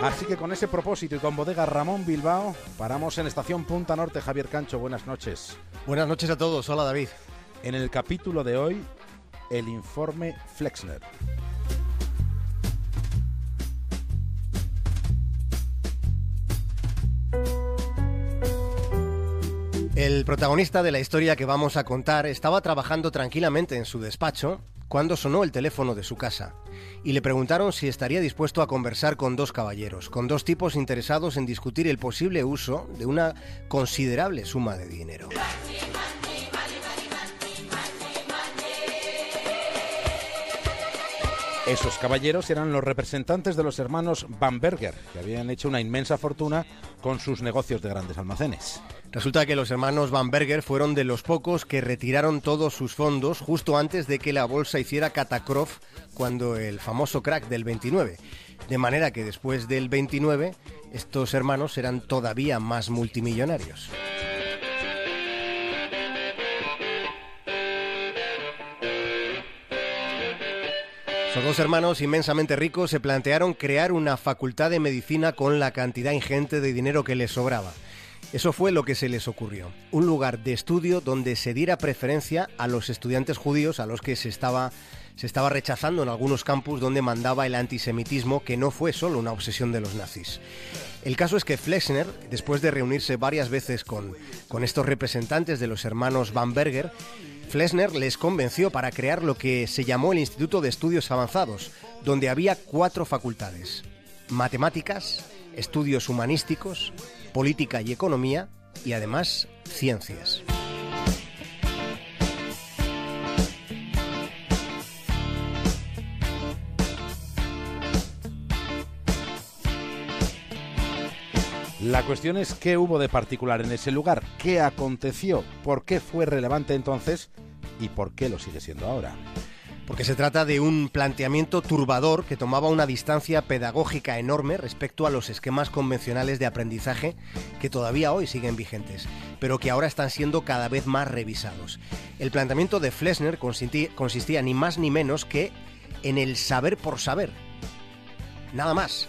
Así que con ese propósito y con bodega Ramón Bilbao, paramos en Estación Punta Norte. Javier Cancho, buenas noches. Buenas noches a todos. Hola David. En el capítulo de hoy, el informe Flexner. El protagonista de la historia que vamos a contar estaba trabajando tranquilamente en su despacho cuando sonó el teléfono de su casa y le preguntaron si estaría dispuesto a conversar con dos caballeros, con dos tipos interesados en discutir el posible uso de una considerable suma de dinero. Esos caballeros eran los representantes de los hermanos Van Berger, que habían hecho una inmensa fortuna con sus negocios de grandes almacenes. Resulta que los hermanos Van Berger fueron de los pocos que retiraron todos sus fondos justo antes de que la bolsa hiciera catacrof cuando el famoso crack del 29. De manera que después del 29, estos hermanos eran todavía más multimillonarios. Los dos hermanos inmensamente ricos se plantearon crear una facultad de medicina con la cantidad ingente de dinero que les sobraba. Eso fue lo que se les ocurrió. Un lugar de estudio donde se diera preferencia a los estudiantes judíos a los que se estaba, se estaba rechazando en algunos campus donde mandaba el antisemitismo, que no fue solo una obsesión de los nazis. El caso es que Flexner, después de reunirse varias veces con, con estos representantes de los hermanos Van Berger, Flesner les convenció para crear lo que se llamó el Instituto de Estudios Avanzados, donde había cuatro facultades, matemáticas, estudios humanísticos, política y economía y además ciencias. La cuestión es qué hubo de particular en ese lugar, qué aconteció, por qué fue relevante entonces y por qué lo sigue siendo ahora. Porque se trata de un planteamiento turbador que tomaba una distancia pedagógica enorme respecto a los esquemas convencionales de aprendizaje que todavía hoy siguen vigentes, pero que ahora están siendo cada vez más revisados. El planteamiento de Flesner consistía, ni más ni menos que en el saber por saber. Nada más.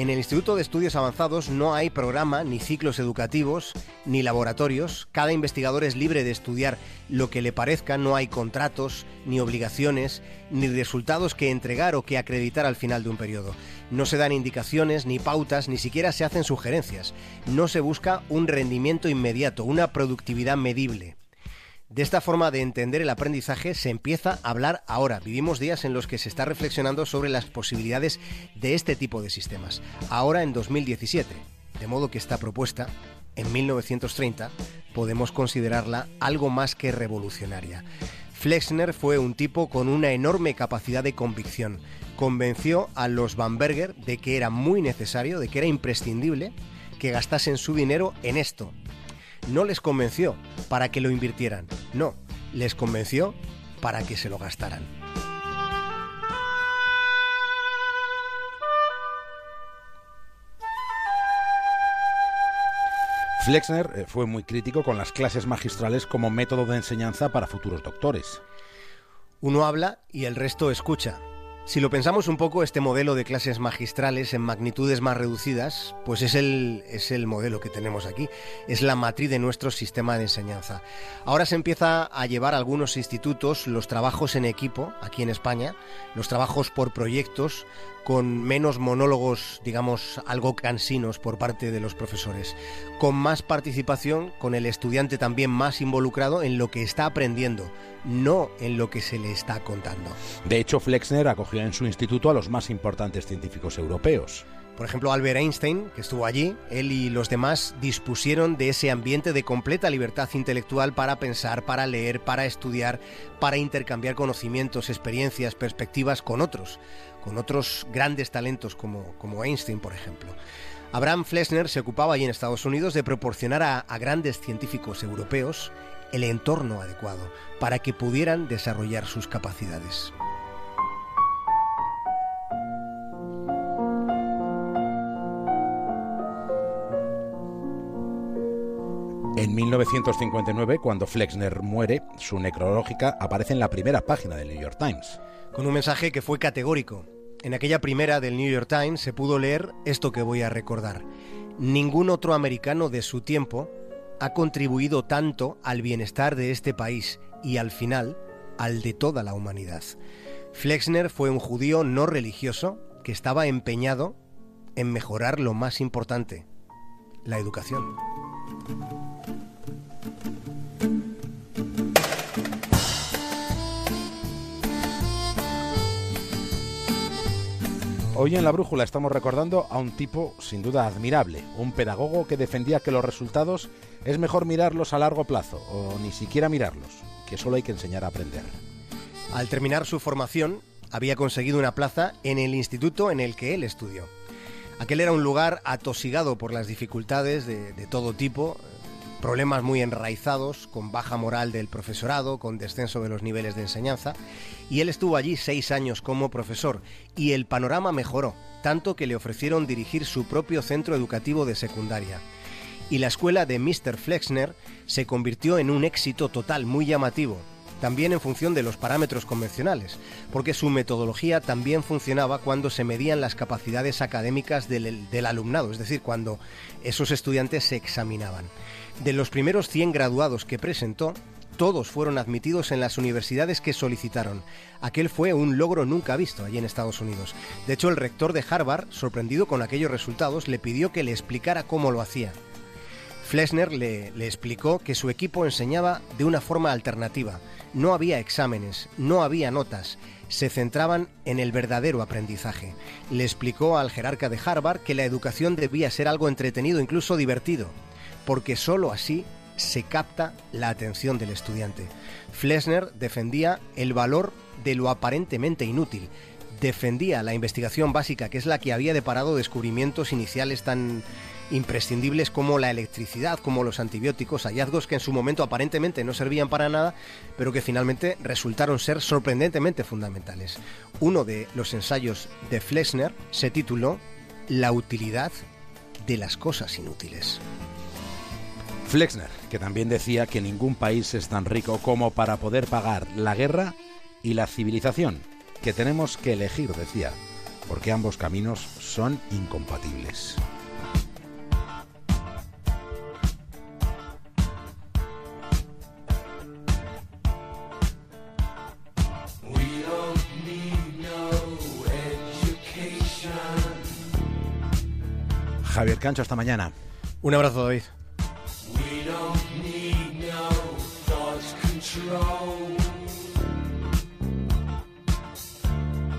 En el Instituto de Estudios Avanzados no hay programa, ni ciclos educativos, ni laboratorios. Cada investigador es libre de estudiar lo que le parezca, no hay contratos, ni obligaciones, ni resultados que entregar o que acreditar al final de un periodo. No se dan indicaciones, ni pautas, ni siquiera se hacen sugerencias. No se busca un rendimiento inmediato, una productividad medible. De esta forma de entender el aprendizaje se empieza a hablar ahora. Vivimos días en los que se está reflexionando sobre las posibilidades de este tipo de sistemas. Ahora en 2017. De modo que esta propuesta, en 1930, podemos considerarla algo más que revolucionaria. Flexner fue un tipo con una enorme capacidad de convicción. Convenció a los Van Berger de que era muy necesario, de que era imprescindible que gastasen su dinero en esto, no les convenció para que lo invirtieran, no, les convenció para que se lo gastaran. Flexner eh, fue muy crítico con las clases magistrales como método de enseñanza para futuros doctores. Uno habla y el resto escucha. Si lo pensamos un poco, este modelo de clases magistrales en magnitudes más reducidas, pues es el, es el modelo que tenemos aquí, es la matriz de nuestro sistema de enseñanza. Ahora se empieza a llevar a algunos institutos los trabajos en equipo, aquí en España, los trabajos por proyectos, con menos monólogos, digamos, algo cansinos por parte de los profesores, con más participación, con el estudiante también más involucrado en lo que está aprendiendo, no en lo que se le está contando. De hecho, Flexner acogió en su instituto a los más importantes científicos europeos. Por ejemplo, Albert Einstein, que estuvo allí, él y los demás dispusieron de ese ambiente de completa libertad intelectual para pensar, para leer, para estudiar, para intercambiar conocimientos, experiencias, perspectivas con otros, con otros grandes talentos como, como Einstein, por ejemplo. Abraham Flexner se ocupaba allí en Estados Unidos de proporcionar a, a grandes científicos europeos el entorno adecuado para que pudieran desarrollar sus capacidades. En 1959, cuando Flexner muere, su necrológica aparece en la primera página del New York Times. Con un mensaje que fue categórico. En aquella primera del New York Times se pudo leer esto que voy a recordar. Ningún otro americano de su tiempo ha contribuido tanto al bienestar de este país y al final al de toda la humanidad. Flexner fue un judío no religioso que estaba empeñado en mejorar lo más importante, la educación. Hoy en la brújula estamos recordando a un tipo sin duda admirable, un pedagogo que defendía que los resultados es mejor mirarlos a largo plazo o ni siquiera mirarlos, que solo hay que enseñar a aprender. Al terminar su formación, había conseguido una plaza en el instituto en el que él estudió. Aquel era un lugar atosigado por las dificultades de, de todo tipo, problemas muy enraizados, con baja moral del profesorado, con descenso de los niveles de enseñanza, y él estuvo allí seis años como profesor, y el panorama mejoró, tanto que le ofrecieron dirigir su propio centro educativo de secundaria. Y la escuela de Mr. Flexner se convirtió en un éxito total muy llamativo, también en función de los parámetros convencionales, porque su metodología también funcionaba cuando se medían las capacidades académicas del, del, alumnado, es decir, cuando esos estudiantes se examinaban. De los primeros 100 graduados que presentó, todos fueron admitidos en las universidades que solicitaron. Aquel fue un logro nunca visto allí en Estados Unidos. De hecho, el rector de Harvard, sorprendido con aquellos resultados, le pidió que le explicara cómo lo hacía. Flesner le, explicó que su equipo enseñaba de una forma alternativa. No había exámenes, no había notas, se centraban en el verdadero aprendizaje. Le explicó al jerarca de Harvard que la educación debía ser algo entretenido, incluso divertido, porque sólo así se capta la atención del estudiante. Flesner defendía el valor de lo aparentemente inútil, defendía la investigación básica, que es la que había deparado descubrimientos iniciales tan imprescindibles como la electricidad, como los antibióticos, hallazgos que en su momento aparentemente no servían para nada, pero que finalmente resultaron ser sorprendentemente fundamentales. Uno de los ensayos de Flesner se tituló La utilidad de las cosas inútiles. Flexner, que también decía que ningún país es tan rico como para poder pagar la guerra y la civilización, que tenemos que elegir, decía, porque ambos caminos son incompatibles. Javier Cancho, hasta mañana. Un abrazo, David.